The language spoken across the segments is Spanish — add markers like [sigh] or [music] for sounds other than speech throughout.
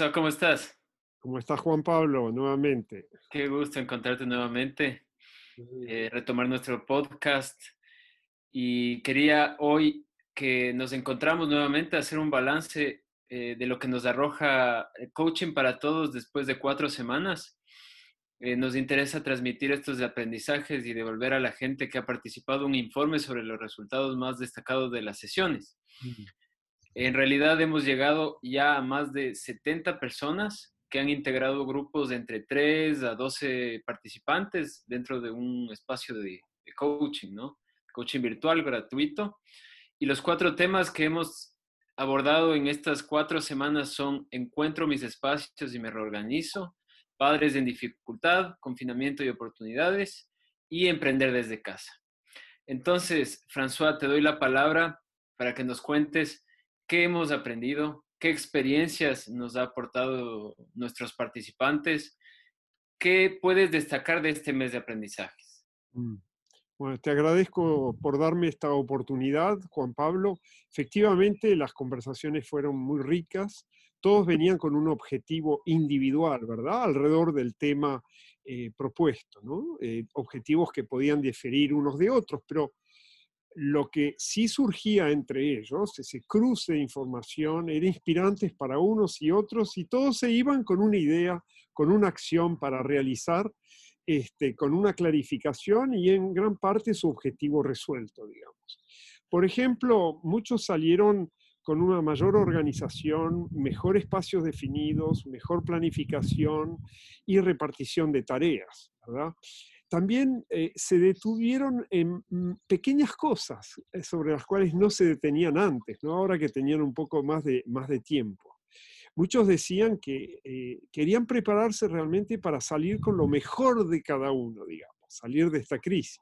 François, ¿cómo estás? ¿Cómo estás Juan Pablo? Nuevamente. Qué gusto encontrarte nuevamente, eh, retomar nuestro podcast y quería hoy que nos encontramos nuevamente hacer un balance eh, de lo que nos arroja coaching para todos después de cuatro semanas. Eh, nos interesa transmitir estos aprendizajes y devolver a la gente que ha participado un informe sobre los resultados más destacados de las sesiones. En realidad hemos llegado ya a más de 70 personas que han integrado grupos de entre 3 a 12 participantes dentro de un espacio de, coaching, ¿no? Coaching virtual gratuito. Y los cuatro temas que hemos abordado en estas cuatro semanas son encuentro mis espacios y me reorganizo, padres en dificultad, confinamiento y oportunidades y emprender desde casa. Entonces, François, te doy la palabra para que nos cuentes qué hemos aprendido, qué experiencias nos ha aportado nuestros participantes, qué puedes destacar de este mes de aprendizajes. Mm. Bueno, te agradezco por darme esta oportunidad, Juan Pablo. Efectivamente, las conversaciones fueron muy ricas. Todos venían con un objetivo individual, ¿verdad? Alrededor del tema eh, propuesto, ¿no? Eh, objetivos que podían diferir unos de otros, pero lo que sí surgía entre ellos, ese cruce de información, era inspirante para unos y otros y todos se iban con una idea, con una acción para realizar, este, con una clarificación y en gran parte su objetivo resuelto, digamos. Por ejemplo, muchos salieron con una mayor organización, mejor espacios definidos, mejor planificación y repartición de tareas, ¿verdad? También eh, se detuvieron en mm, pequeñas cosas eh, sobre las cuales no se detenían antes, ¿no? ahora que tenían un poco más de, más de tiempo. Muchos decían que eh, querían prepararse realmente para salir con lo mejor de cada uno, digamos, salir de esta crisis.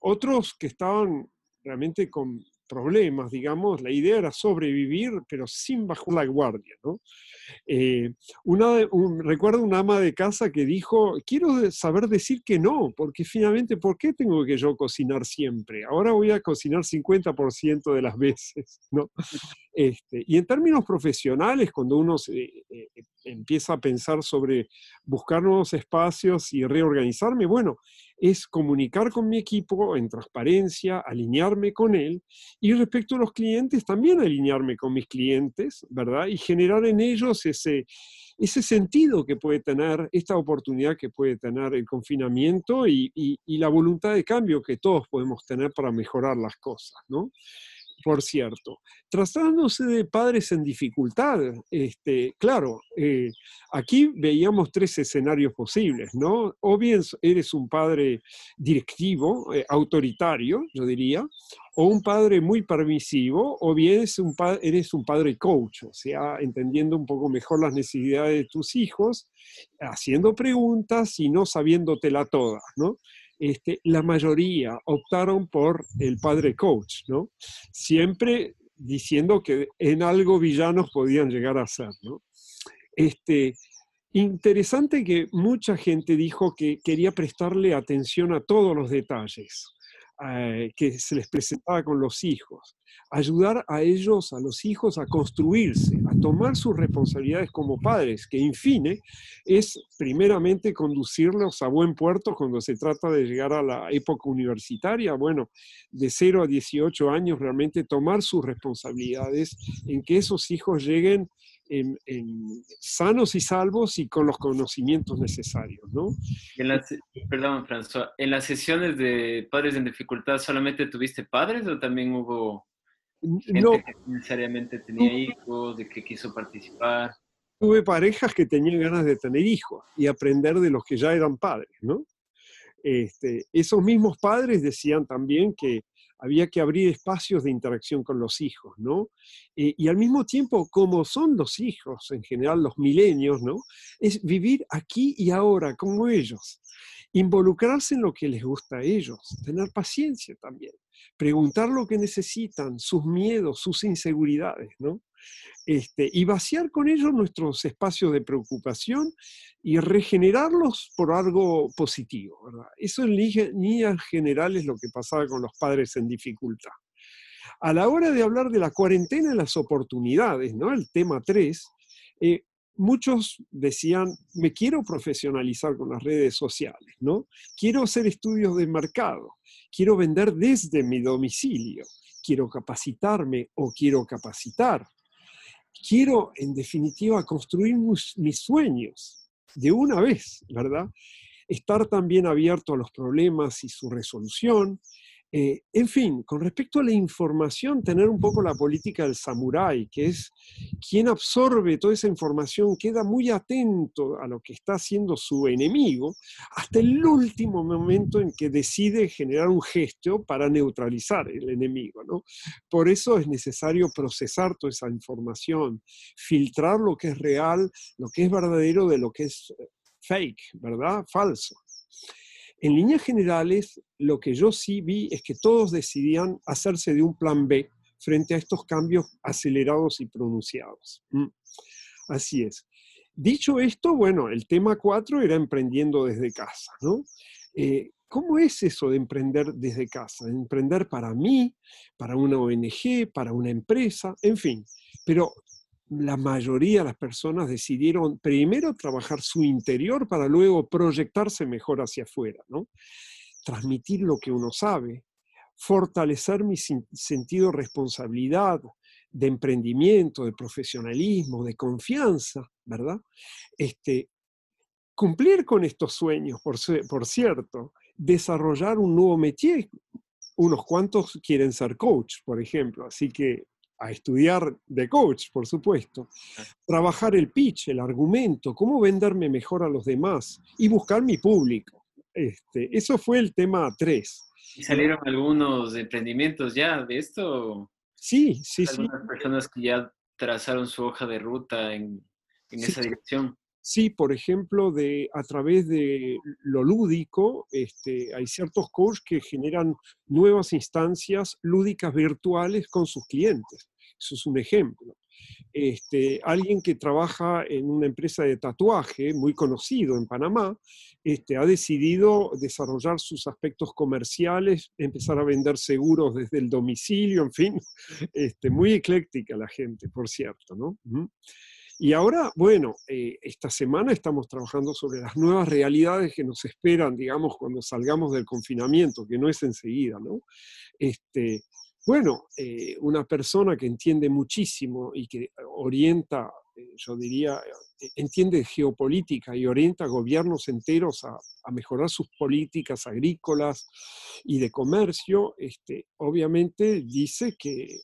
Otros que estaban realmente con problemas, digamos, la idea era sobrevivir, pero sin bajar la guardia, ¿no? Eh, una, recuerdo una ama de casa que dijo, quiero saber decir que no, porque finalmente, ¿por qué tengo que yo cocinar siempre? Ahora voy a cocinar 50% de las [laughs] veces, ¿no? Este, y en términos profesionales, cuando uno eh, eh, empieza a pensar sobre buscar nuevos espacios y reorganizarme, bueno, es comunicar con mi equipo en transparencia, alinearme con él y respecto a los clientes también alinearme con mis clientes, ¿verdad? Y generar en ellos ese, ese sentido que puede tener, esta oportunidad que puede tener el confinamiento y, y la voluntad de cambio que todos podemos tener para mejorar las cosas, ¿no? Por cierto. Tratándose de padres en dificultad, este, claro, eh, aquí veíamos tres escenarios posibles, ¿no? O bien eres un padre directivo, eh, autoritario, yo diría, o un padre muy permisivo, o bien eres un padre coach, o sea, entendiendo un poco mejor las necesidades de tus hijos, haciendo preguntas y no sabiéndotela toda, ¿no? Este, la mayoría optaron por el padre coach, ¿no? Siempre diciendo que en algo villanos podían llegar a ser, ¿no? Este, interesante que mucha gente dijo que quería prestarle atención a todos los detalles. Eh, que se les presentaba con los hijos, ayudar a ellos, a los hijos, a construirse, a tomar sus responsabilidades como padres, que en fin es primeramente conducirlos a buen puerto cuando se trata de llegar a la época universitaria, bueno, de 0 a 18 años realmente tomar sus responsabilidades en que esos hijos lleguen en, sanos y salvos y con los conocimientos necesarios, ¿no? En perdón, François, ¿en las sesiones de padres en dificultad solamente tuviste padres o también hubo gente no, que necesariamente tenía hijos, de que quiso participar? Tuve parejas que tenían ganas de tener hijos y aprender de los que ya eran padres, ¿no? Este, esos mismos padres decían también que había que abrir espacios de interacción con los hijos, ¿no? Eh, y al mismo tiempo, como son los hijos, en general los milenios, ¿no? Es vivir aquí y ahora como ellos, involucrarse en lo que les gusta a ellos, tener paciencia también, preguntar lo que necesitan, sus miedos, sus inseguridades, ¿no? Este, y vaciar con ellos nuestros espacios de preocupación y regenerarlos por algo positivo. ¿verdad? Eso en líneas generales es lo que pasaba con los padres en dificultad. A la hora de hablar de la cuarentena y las oportunidades, ¿no? el tema 3, eh, muchos decían, me quiero profesionalizar con las redes sociales, ¿no? Quiero hacer estudios de mercado, quiero vender desde mi domicilio, quiero capacitarme o quiero capacitar. Quiero, en definitiva, construir mis sueños de una vez, ¿verdad? Estar también abierto a los problemas y su resolución, eh, en fin, con respecto a la información, tener un poco la política del samurái, que es quien absorbe toda esa información, queda muy atento a lo que está haciendo su enemigo, hasta el último momento en que decide generar un gesto para neutralizar el enemigo. ¿no? Por eso es necesario procesar toda esa información, filtrar lo que es real, lo que es verdadero de lo que es eh, fake, ¿verdad? Falso. En líneas generales, lo que yo sí vi es que todos decidían hacerse de un plan B frente a estos cambios acelerados y pronunciados. Mm. Así es. Dicho esto, bueno, el tema 4 era emprendiendo desde casa, ¿no? Eh, ¿Cómo es eso de emprender desde casa? Emprender para mí, para una ONG, para una empresa, en fin. Pero la mayoría de las personas decidieron primero trabajar su interior para luego proyectarse mejor hacia afuera, ¿no? Transmitir lo que uno sabe, fortalecer mi sentido de responsabilidad, de emprendimiento, de profesionalismo, de confianza, ¿verdad? Este, cumplir con estos sueños, por, por cierto, desarrollar un nuevo métier. Unos cuantos quieren ser coach, por ejemplo, así que a estudiar de coach, por supuesto, trabajar el pitch, el argumento, cómo venderme mejor a los demás y buscar mi público. Este, eso fue el tema 3. ¿Y salieron algunos emprendimientos ya de esto? Sí, sí, sí. Algunas personas que ya trazaron su hoja de ruta en, esa dirección. Sí, por ejemplo, de, a través de lo lúdico, este, hay ciertos coaches que generan nuevas instancias lúdicas virtuales con sus clientes. Eso es un ejemplo. Este, alguien que trabaja en una empresa de tatuaje muy conocido en Panamá, este, ha decidido desarrollar sus aspectos comerciales, empezar a vender seguros desde el domicilio, en fin, este, muy ecléctica la gente, por cierto, ¿no? Y ahora, bueno, eh, esta semana estamos trabajando sobre las nuevas realidades que nos esperan, digamos, cuando salgamos del confinamiento, que no es enseguida, ¿no? Este, bueno, eh, una persona que entiende muchísimo y que orienta, eh, yo diría, eh, entiende geopolítica y orienta gobiernos enteros a, mejorar sus políticas agrícolas y de comercio, este, obviamente dice que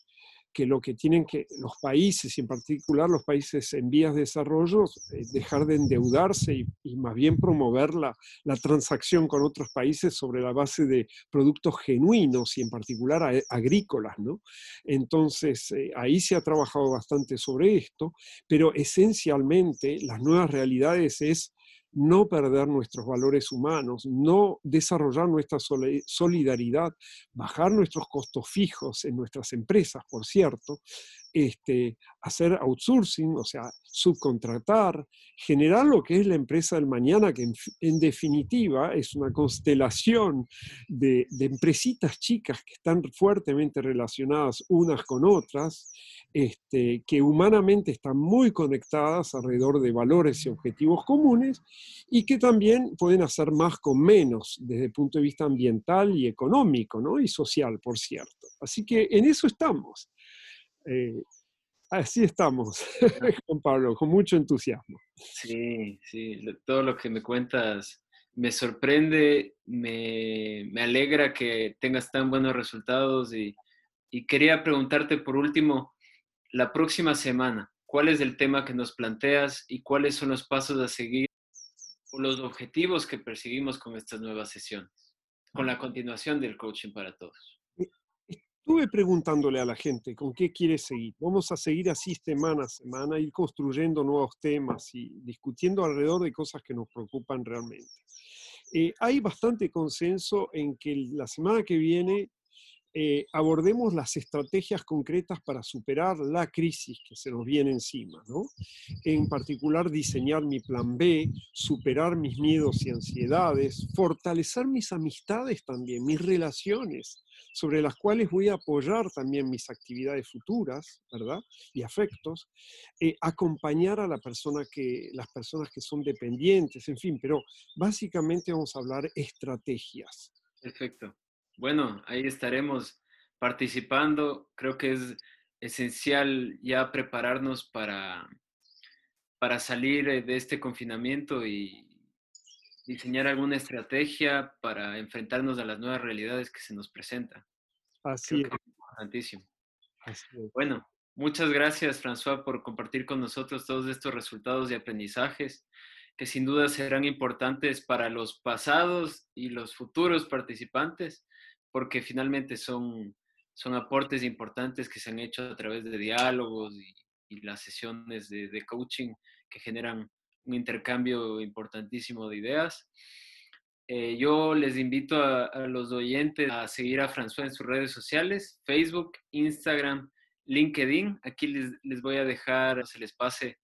que lo que tienen que los países, y en particular los países en vías de desarrollo, es dejar de endeudarse y, más bien promover la, la, transacción con otros países sobre la base de productos genuinos y en particular agrícolas. ¿no? Entonces, eh, ahí se ha trabajado bastante sobre esto, pero esencialmente las nuevas realidades es no perder nuestros valores humanos, no desarrollar nuestra solidaridad, bajar nuestros costos fijos en nuestras empresas, por cierto, este, hacer outsourcing, o sea, subcontratar, generar lo que es la empresa del mañana, que en, definitiva es una constelación de, de, empresitas chicas que están fuertemente relacionadas unas con otras, este, que humanamente están muy conectadas alrededor de valores y objetivos comunes y que también pueden hacer más con menos desde el punto de vista ambiental y económico, ¿no? Y social, por cierto. Así que en eso estamos. Eh, así estamos, [laughs] Juan Pablo, con mucho entusiasmo. Sí, sí, todo lo que me cuentas me sorprende, me, me alegra que tengas tan buenos resultados y, y, quería preguntarte por último, la próxima semana, ¿cuál es el tema que nos planteas y cuáles son los pasos a seguir o los objetivos que perseguimos con estas nuevas sesiones, con la continuación del coaching para todos? Estuve preguntándole a la gente con qué quiere seguir. Vamos a seguir así semana a semana, ir construyendo nuevos temas y discutiendo alrededor de cosas que nos preocupan realmente. Eh, hay bastante consenso en que la semana que viene eh, abordemos las estrategias concretas para superar la crisis que se nos viene encima, ¿no? En particular, diseñar mi plan B, superar mis miedos y ansiedades, fortalecer mis amistades también, mis relaciones, sobre las cuales voy a apoyar también mis actividades futuras, ¿verdad? Y afectos, eh, acompañar a la persona que, las personas que son dependientes, en fin, pero básicamente vamos a hablar estrategias. Perfecto. Bueno, ahí estaremos participando. Creo que es esencial ya prepararnos para, para salir eh, de este confinamiento y diseñar alguna estrategia para enfrentarnos a las nuevas realidades que se nos presentan. Así es. importantísimo. Bueno, muchas gracias, François, por compartir con nosotros todos estos resultados y aprendizajes que sin duda serán importantes para los pasados y los futuros participantes porque finalmente son, son aportes importantes que se han hecho a través de diálogos y, las sesiones de, coaching que generan un intercambio importantísimo de ideas. Eh, yo les invito a, los oyentes a seguir a François en sus redes sociales, Facebook, Instagram, LinkedIn. Aquí les, les voy a dejar, se les pase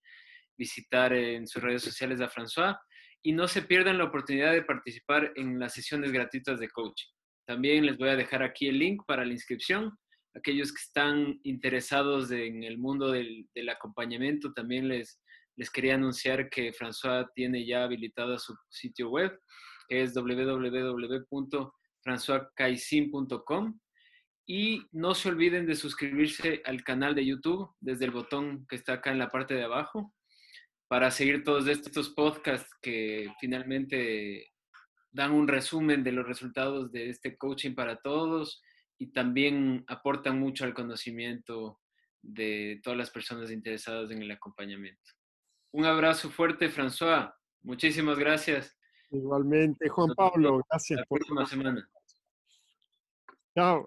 visitar en sus redes sociales a François y no se pierdan la oportunidad de participar en las sesiones gratuitas de coaching. También les voy a dejar aquí el link para la inscripción. Aquellos que están interesados en el mundo del, acompañamiento, también les, les quería anunciar que François tiene ya habilitado su sitio web, que es www.françoiscaisin.com. Y no se olviden de suscribirse al canal de YouTube desde el botón que está acá en la parte de abajo para seguir todos estos podcasts que finalmente dan un resumen de los resultados de este coaching para todos y también aportan mucho al conocimiento de todas las personas interesadas en el acompañamiento. Un abrazo fuerte, François. Muchísimas gracias. Igualmente, Juan Pablo, gracias. La próxima semana. Chao.